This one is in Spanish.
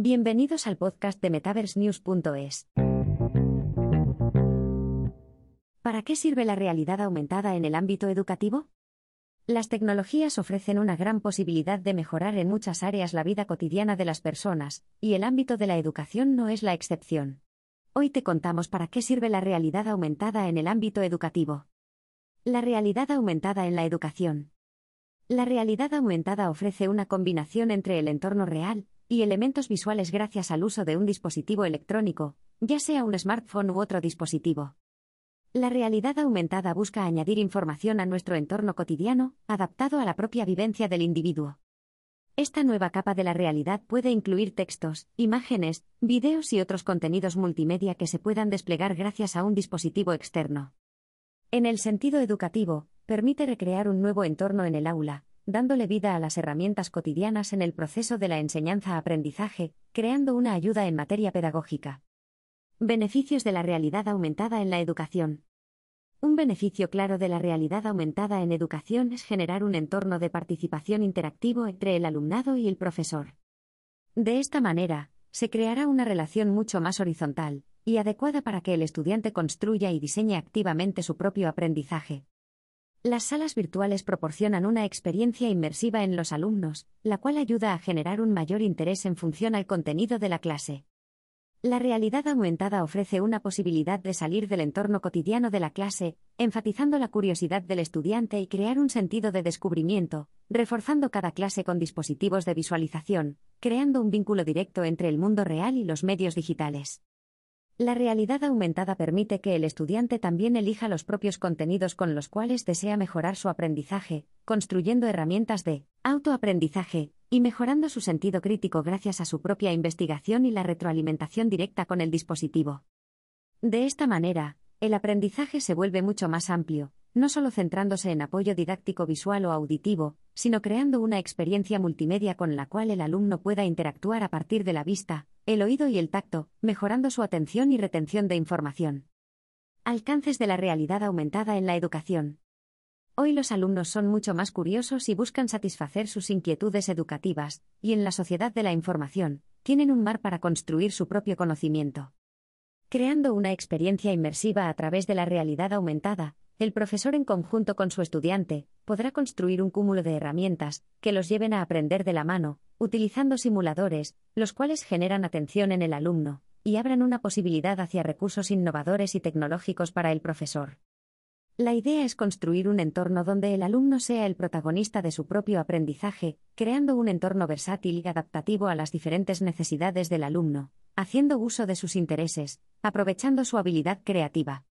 Bienvenidos al podcast de MetaverseNews.es. ¿Para qué sirve la realidad aumentada en el ámbito educativo? Las tecnologías ofrecen una gran posibilidad de mejorar en muchas áreas la vida cotidiana de las personas, y el ámbito de la educación no es la excepción. Hoy te contamos para qué sirve la realidad aumentada en el ámbito educativo. La realidad aumentada en la educación. La realidad aumentada ofrece una combinación entre el entorno real y elementos visuales gracias al uso de un dispositivo electrónico, ya sea un smartphone u otro dispositivo. La realidad aumentada busca añadir información a nuestro entorno cotidiano, adaptado a la propia vivencia del individuo. Esta nueva capa de la realidad puede incluir textos, imágenes, videos y otros contenidos multimedia que se puedan desplegar gracias a un dispositivo externo. En el sentido educativo, permite recrear un nuevo entorno en el aula, dándole vida a las herramientas cotidianas en el proceso de la enseñanza-aprendizaje, creando una ayuda en materia pedagógica. Beneficios de la realidad aumentada en la educación. Un beneficio claro de la realidad aumentada en educación es generar un entorno de participación interactivo entre el alumnado y el profesor. De esta manera, se creará una relación mucho más horizontal y adecuada para que el estudiante construya y diseñe activamente su propio aprendizaje. Las salas virtuales proporcionan una experiencia inmersiva en los alumnos, la cual ayuda a generar un mayor interés en función al contenido de la clase. La realidad aumentada ofrece una posibilidad de salir del entorno cotidiano de la clase, enfatizando la curiosidad del estudiante y crear un sentido de descubrimiento, reforzando cada clase con dispositivos de visualización, creando un vínculo directo entre el mundo real y los medios digitales. La realidad aumentada permite que el estudiante también elija los propios contenidos con los cuales desea mejorar su aprendizaje, construyendo herramientas de autoaprendizaje y mejorando su sentido crítico gracias a su propia investigación y la retroalimentación directa con el dispositivo. De esta manera, el aprendizaje se vuelve mucho más amplio, no solo centrándose en apoyo didáctico visual o auditivo, sino creando una experiencia multimedia con la cual el alumno pueda interactuar a partir de la vista, el oído y el tacto, mejorando su atención y retención de información. Alcances de la realidad aumentada en la educación. Hoy los alumnos son mucho más curiosos y buscan satisfacer sus inquietudes educativas, y en la sociedad de la información, tienen un mar para construir su propio conocimiento. Creando una experiencia inmersiva a través de la realidad aumentada, el profesor en conjunto con su estudiante podrá construir un cúmulo de herramientas que los lleven a aprender de la mano, utilizando simuladores, los cuales generan atención en el alumno y abran una posibilidad hacia recursos innovadores y tecnológicos para el profesor. La idea es construir un entorno donde el alumno sea el protagonista de su propio aprendizaje, creando un entorno versátil y adaptativo a las diferentes necesidades del alumno, haciendo uso de sus intereses, aprovechando su habilidad creativa.